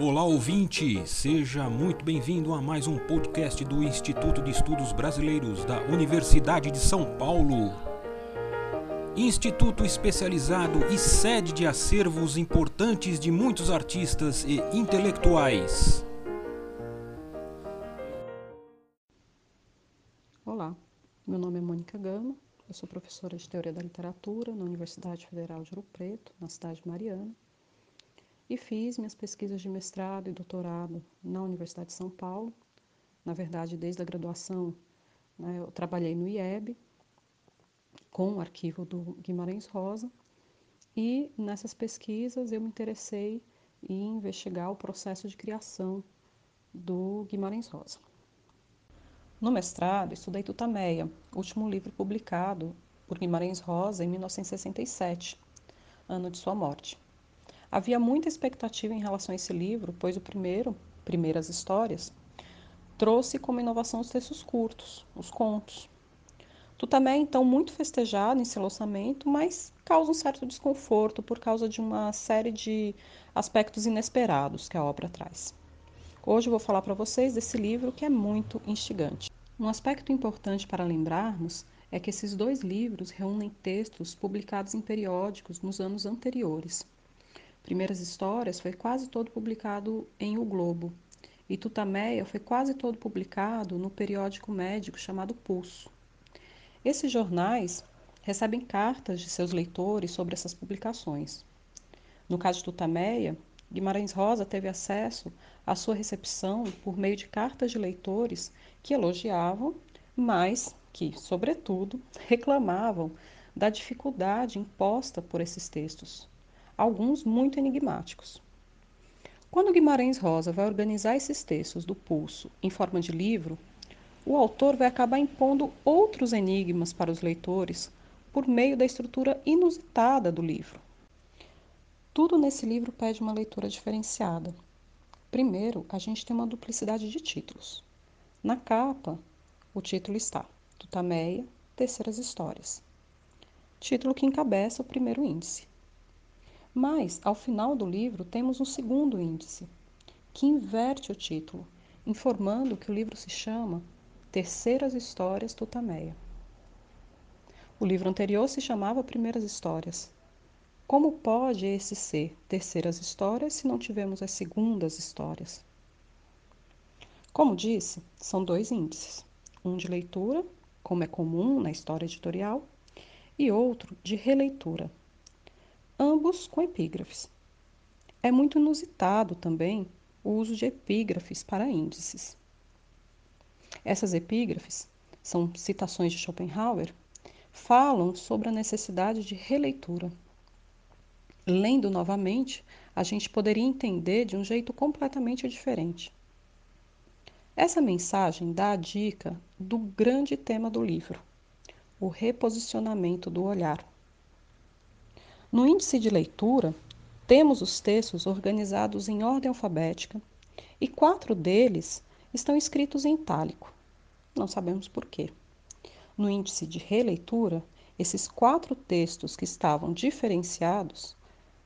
Olá ouvinte, seja muito bem-vindo a mais um podcast do Instituto de Estudos Brasileiros da Universidade de São Paulo. Instituto especializado e sede de acervos importantes de muitos artistas e intelectuais. Olá, meu nome é Mônica Gama, eu sou professora de Teoria da Literatura na Universidade Federal de Ouro Preto, na cidade de Mariana e fiz minhas pesquisas de mestrado e doutorado na Universidade de São Paulo. Na verdade, desde a graduação, né, eu trabalhei no IEB com o arquivo do Guimarães Rosa e nessas pesquisas eu me interessei em investigar o processo de criação do Guimarães Rosa. No mestrado, estudei Tutameia, último livro publicado por Guimarães Rosa em 1967, ano de sua morte. Havia muita expectativa em relação a esse livro, pois o primeiro, Primeiras Histórias, trouxe como inovação os textos curtos, os contos. Tutamé é então muito festejado em seu lançamento, mas causa um certo desconforto por causa de uma série de aspectos inesperados que a obra traz. Hoje eu vou falar para vocês desse livro que é muito instigante. Um aspecto importante para lembrarmos é que esses dois livros reúnem textos publicados em periódicos nos anos anteriores, Primeiras Histórias foi quase todo publicado em O Globo, e Tutameia foi quase todo publicado no periódico médico chamado Pulso. Esses jornais recebem cartas de seus leitores sobre essas publicações. No caso de Tutameia, Guimarães Rosa teve acesso à sua recepção por meio de cartas de leitores que elogiavam, mas que, sobretudo, reclamavam da dificuldade imposta por esses textos alguns muito enigmáticos. Quando Guimarães Rosa vai organizar esses textos do pulso em forma de livro, o autor vai acabar impondo outros enigmas para os leitores por meio da estrutura inusitada do livro. Tudo nesse livro pede uma leitura diferenciada. Primeiro, a gente tem uma duplicidade de títulos. Na capa, o título está Tutameia, Terceiras Histórias. Título que encabeça o primeiro índice. Mas, ao final do livro, temos um segundo índice, que inverte o título, informando que o livro se chama Terceiras Histórias Tutameia. O livro anterior se chamava Primeiras Histórias. Como pode esse ser terceiras histórias se não tivemos as segundas histórias? Como disse, são dois índices: um de leitura, como é comum na história editorial, e outro de releitura, ambos com epígrafes. É muito inusitado também o uso de epígrafes para índices. Essas epígrafes são citações de Schopenhauer, falam sobre a necessidade de releitura. Lendo novamente, a gente poderia entender de um jeito completamente diferente. Essa mensagem dá a dica do grande tema do livro, o reposicionamento do olhar. No índice de leitura, temos os textos organizados em ordem alfabética e quatro deles estão escritos em itálico. Não sabemos por quê. No índice de releitura, esses quatro textos que estavam diferenciados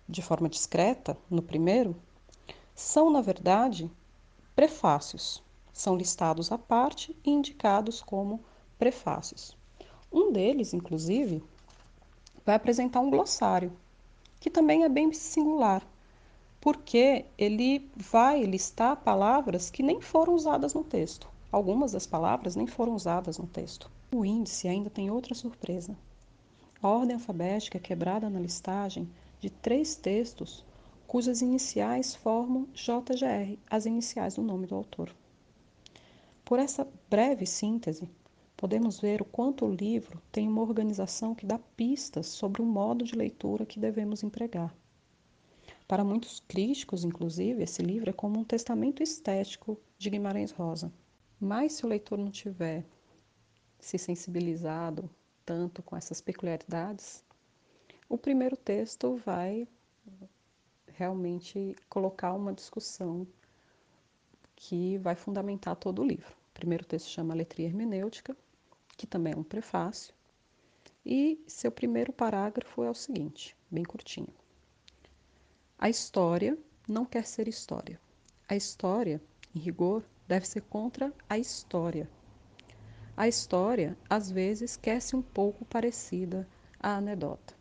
de forma discreta no primeiro são, na verdade, prefácios. São listados à parte e indicados como prefácios. Um deles, inclusive, vai apresentar um glossário, que também é bem singular, porque ele vai listar palavras que nem foram usadas no texto. Algumas das palavras nem foram usadas no texto. O índice ainda tem outra surpresa. A ordem alfabética é quebrada na listagem de três textos cujas iniciais formam JGR, as iniciais do nome do autor. Por essa breve síntese, podemos ver o quanto o livro tem uma organização que dá pistas sobre o modo de leitura que devemos empregar. Para muitos críticos, inclusive, esse livro é como um testamento estético de Guimarães Rosa. Mas se o leitor não tiver se sensibilizado tanto com essas peculiaridades, o primeiro texto vai realmente colocar uma discussão que vai fundamentar todo o livro. O primeiro texto chama Letria Hermenêutica, que também é um prefácio. E seu primeiro parágrafo é o seguinte, bem curtinho. A história não quer ser história. A história, em rigor, deve ser contra a história. A história, às vezes, quer-se um pouco parecida à anedota.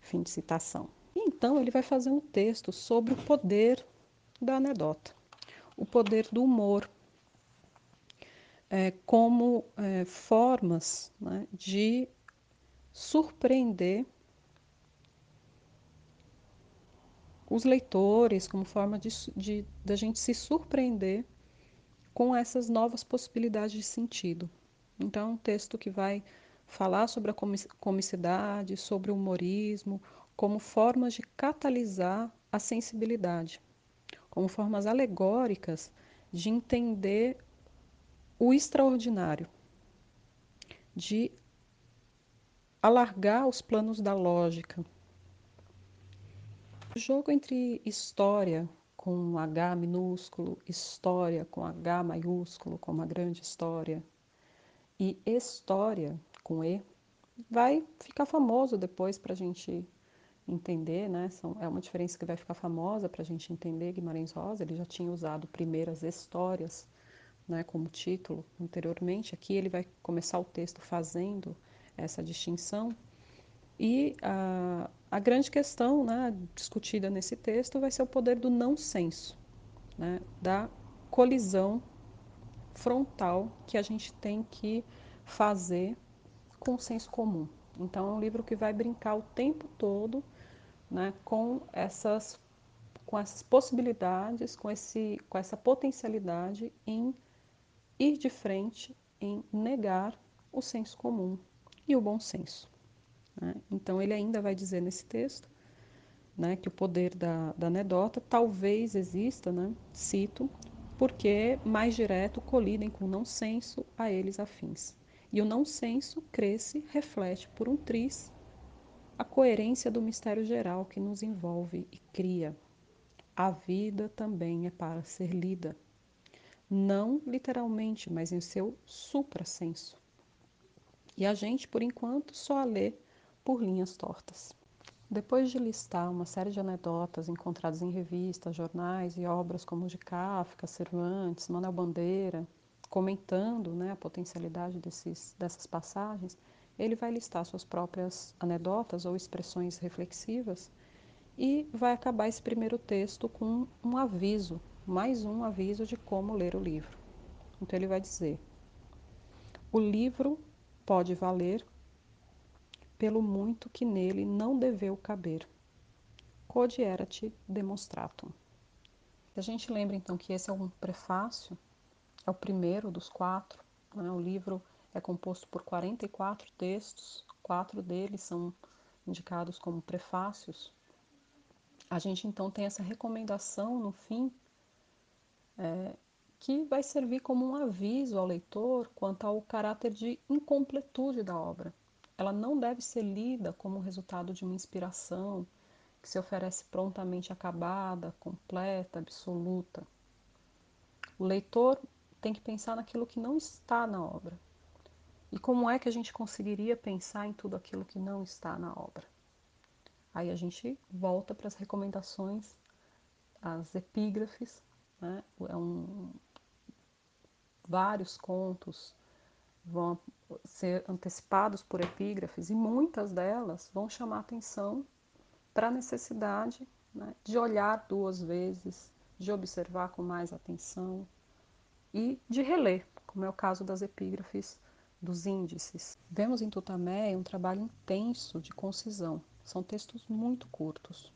Fim de citação. E então ele vai fazer um texto sobre o poder da anedota, o poder do humor, é, como é, formas né, de surpreender os leitores, como forma de, de, de gente se surpreender com essas novas possibilidades de sentido. Então, um texto que vai falar sobre a comicidade, sobre o humorismo, como formas de catalisar a sensibilidade, como formas alegóricas de entender o extraordinário, de alargar os planos da lógica. O jogo entre história com H minúsculo, história com H maiúsculo, como a grande história, e história com E, vai ficar famoso depois para a gente entender, né? São, é uma diferença que vai ficar famosa para a gente entender Guimarães Rosa. Ele já tinha usado primeiras histórias, né, como título anteriormente. Aqui ele vai começar o texto fazendo essa distinção. E a, a grande questão né, discutida nesse texto vai ser o poder do não senso, né, da colisão frontal que a gente tem que fazer com o senso comum. Então, é um livro que vai brincar o tempo todo né, com, essas, com essas possibilidades, com, esse, com essa potencialidade em ir de frente, em negar o senso comum e o bom senso. Né? Então, ele ainda vai dizer nesse texto né, que o poder da, da anedota talvez exista, né, cito, porque mais direto colidem com o não senso a eles afins. E o não senso cresce, reflete por um triz a coerência do mistério geral que nos envolve e cria. A vida também é para ser lida, não literalmente, mas em seu suprasenso. E a gente, por enquanto, só a lê por linhas tortas. Depois de listar uma série de anedotas encontradas em revistas, jornais e obras como de Kafka, Cervantes, Manuel Bandeira, comentando né, a potencialidade desses, dessas passagens, ele vai listar suas próprias anedotas ou expressões reflexivas e vai acabar esse primeiro texto com um aviso, mais um aviso de como ler o livro. Então ele vai dizer: o livro pode valer pelo muito que nele não deveu caber. Code erat demonstratum. A gente lembra então que esse é um prefácio, é o primeiro dos quatro. Né? O livro é composto por 44 textos, quatro deles são indicados como prefácios. A gente então tem essa recomendação no fim, é, que vai servir como um aviso ao leitor quanto ao caráter de incompletude da obra. Ela não deve ser lida como resultado de uma inspiração que se oferece prontamente acabada, completa, absoluta. O leitor tem que pensar naquilo que não está na obra, e como é que a gente conseguiria pensar em tudo aquilo que não está na obra? Aí a gente volta para as recomendações, as epígrafes, né? é um, vários contos vão ser antecipados por epígrafes e muitas delas vão chamar atenção para a necessidade né, de olhar duas vezes, de observar com mais atenção e de reler, como é o caso das epígrafes dos índices. Vemos em Tutameia um trabalho intenso de concisão. São textos muito curtos.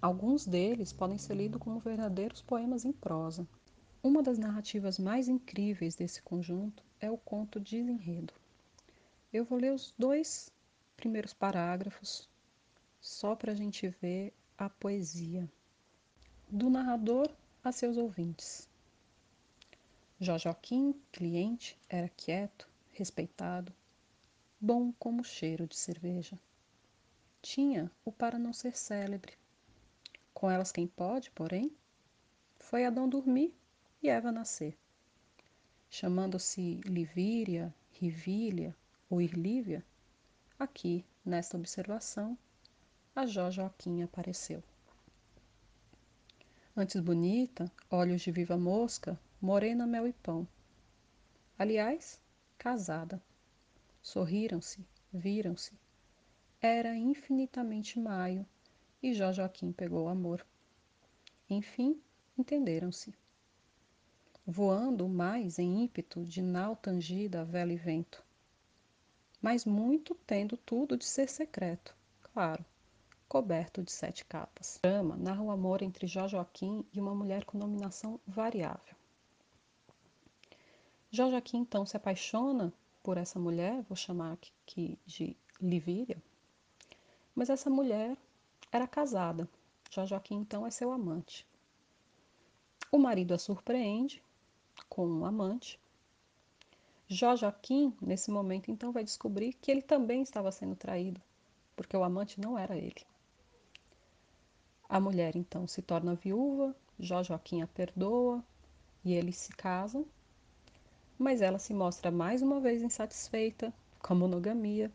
Alguns deles podem ser lidos como verdadeiros poemas em prosa. Uma das narrativas mais incríveis desse conjunto é o conto Desenredo. Eu vou ler os dois primeiros parágrafos só para a gente ver a poesia. Do narrador a seus ouvintes. Jojoquim, cliente, era quieto, respeitado, bom como cheiro de cerveja. Tinha o para não ser célebre. Com elas quem pode, porém, foi Adão dormir e Eva nascer. Chamando-se Livíria, Rivília ou Irlívia, aqui, nesta observação, a Jojoquim apareceu. Antes bonita, olhos de viva mosca, morena mel e pão. Aliás, casada. Sorriram-se, viram-se. Era infinitamente maio e Jó Joaquim pegou amor. Enfim, entenderam-se. Voando mais em ímpeto de nau tangida a vela e vento. Mas muito tendo tudo de ser secreto, claro coberto de sete capas. O drama narra o amor entre Jó Joaquim e uma mulher com nominação variável. Jó Joaquim então se apaixona por essa mulher, vou chamar aqui de Livíria, mas essa mulher era casada. Joaquim então é seu amante. O marido a surpreende com um amante. Joaquim, nesse momento, então vai descobrir que ele também estava sendo traído, porque o amante não era ele. A mulher então se torna viúva, Joaquim a perdoa e eles se casam, mas ela se mostra mais uma vez insatisfeita com a monogamia,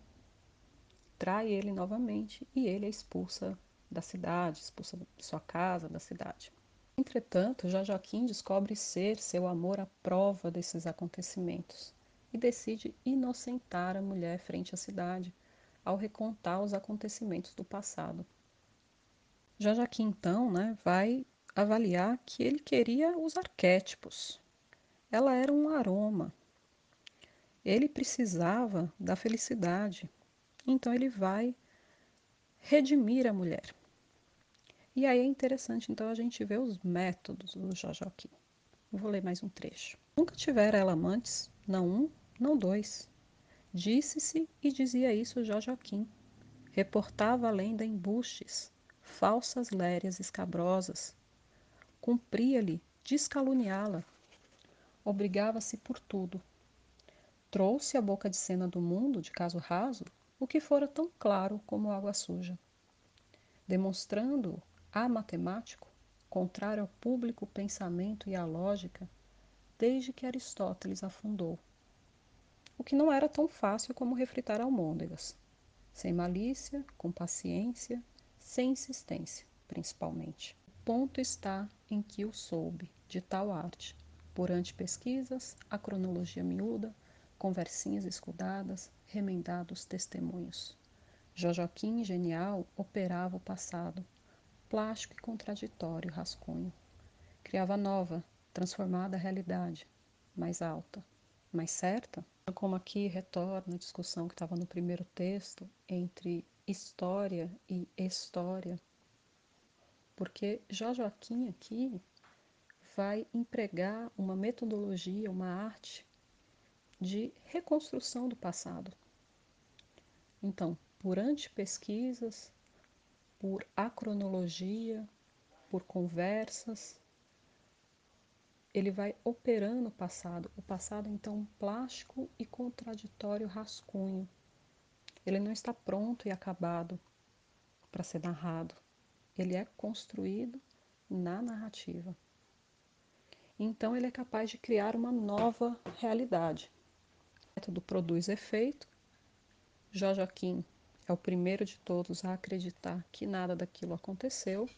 trai ele novamente e ele a expulsa da cidade, expulsa de sua casa, da cidade. Entretanto, Jó Joaquim descobre ser seu amor a prova desses acontecimentos e decide inocentar a mulher frente à cidade ao recontar os acontecimentos do passado. Já já que então né, vai avaliar que ele queria os arquétipos. Ela era um aroma. Ele precisava da felicidade. Então ele vai redimir a mulher. E aí é interessante então a gente ver os métodos do Jojoquim. Vou ler mais um trecho. Nunca tivera ela amantes, não um, não dois. Disse-se e dizia isso Jojoquim. Reportava a lenda embustes, falsas lérias escabrosas. Cumpria-lhe descaluniá-la. Obrigava-se por tudo. Trouxe à boca de cena do mundo, de caso raso, o que fora tão claro como água suja. Demonstrando a matemático, contrário ao público pensamento e à lógica, desde que Aristóteles afundou. O que não era tão fácil como refritar almôndegas. Sem malícia, com paciência, sem insistência, principalmente. O ponto está em que o soube, de tal arte, por antepesquisas, a cronologia miúda, conversinhas escudadas, remendados testemunhos. Jojoquim, genial, operava o passado, plástico e contraditório rascunho. Criava nova, transformada realidade, mais alta, mais certa, como aqui retorna a discussão que estava no primeiro texto entre história e história, porque Joaquim aqui vai empregar uma metodologia, uma arte de reconstrução do passado. Então, por antepesquisas, por acronologia, por conversas, ele vai operando o passado. O passado, então, plástico e contraditório rascunho ele não está pronto e acabado para ser narrado. Ele é construído na narrativa. Então ele é capaz de criar uma nova realidade. Método produz efeito. Joaquim é o primeiro de todos a acreditar que nada daquilo aconteceu.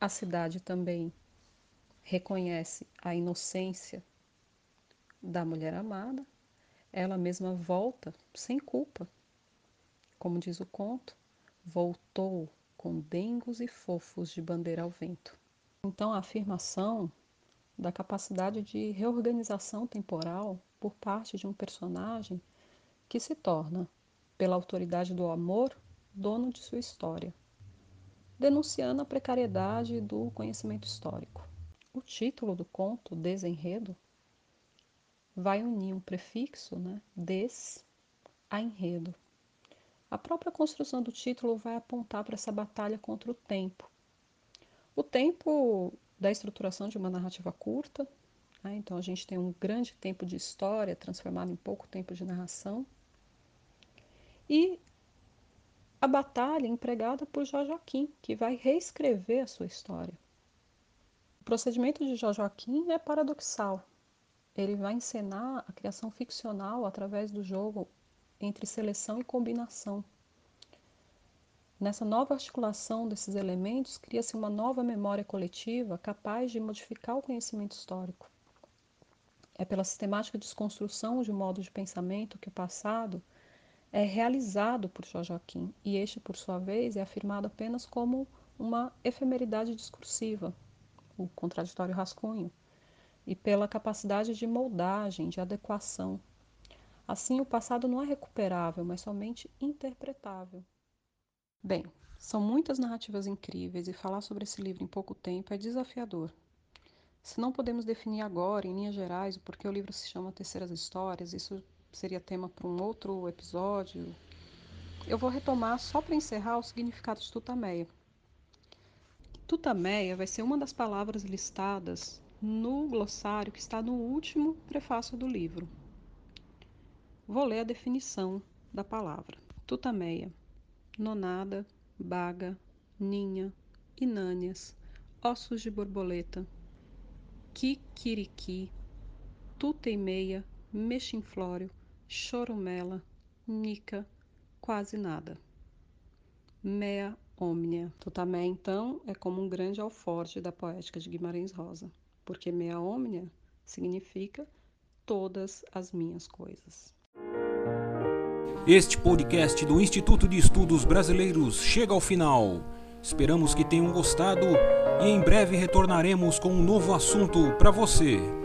A cidade também reconhece a inocência da mulher amada. Ela mesma volta sem culpa como diz o conto, voltou com dengos e fofos de bandeira ao vento. Então, a afirmação da capacidade de reorganização temporal por parte de um personagem que se torna, pela autoridade do amor, dono de sua história, denunciando a precariedade do conhecimento histórico. O título do conto, Desenredo, vai unir um prefixo, né, des, a enredo. A própria construção do título vai apontar para essa batalha contra o tempo. O tempo da estruturação de uma narrativa curta, né? então a gente tem um grande tempo de história transformado em pouco tempo de narração, e a batalha empregada por Joaquim, que vai reescrever a sua história. O procedimento de Joaquim é paradoxal. Ele vai encenar a criação ficcional através do jogo entre seleção e combinação. Nessa nova articulação desses elementos, cria-se uma nova memória coletiva capaz de modificar o conhecimento histórico. É pela sistemática desconstrução de um modo de pensamento que o passado é realizado por Joaquim e este, por sua vez, é afirmado apenas como uma efemeridade discursiva, o contraditório rascunho, e pela capacidade de moldagem, de adequação. Assim, o passado não é recuperável, mas somente interpretável. Bem, são muitas narrativas incríveis e falar sobre esse livro em pouco tempo é desafiador. Se não podemos definir agora, em linhas gerais, o porquê o livro se chama Terceiras Histórias, isso seria tema para um outro episódio. Eu vou retomar só para encerrar o significado de Tutameia. Tutameia vai ser uma das palavras listadas no glossário que está no último prefácio do livro. Vou ler a definição da palavra. Tutameia nonada, baga, ninha, inânias, ossos de borboleta, kikiriki, tutemeia, mexinflório, chorumela, nica, quase nada. Mea omnia. Tutamé, então, é como um grande alforje da poética de Guimarães Rosa, porque mea omnia significa todas as minhas coisas. Este podcast do Instituto de Estudos Brasileiros chega ao final. Esperamos que tenham gostado e em breve retornaremos com um novo assunto para você.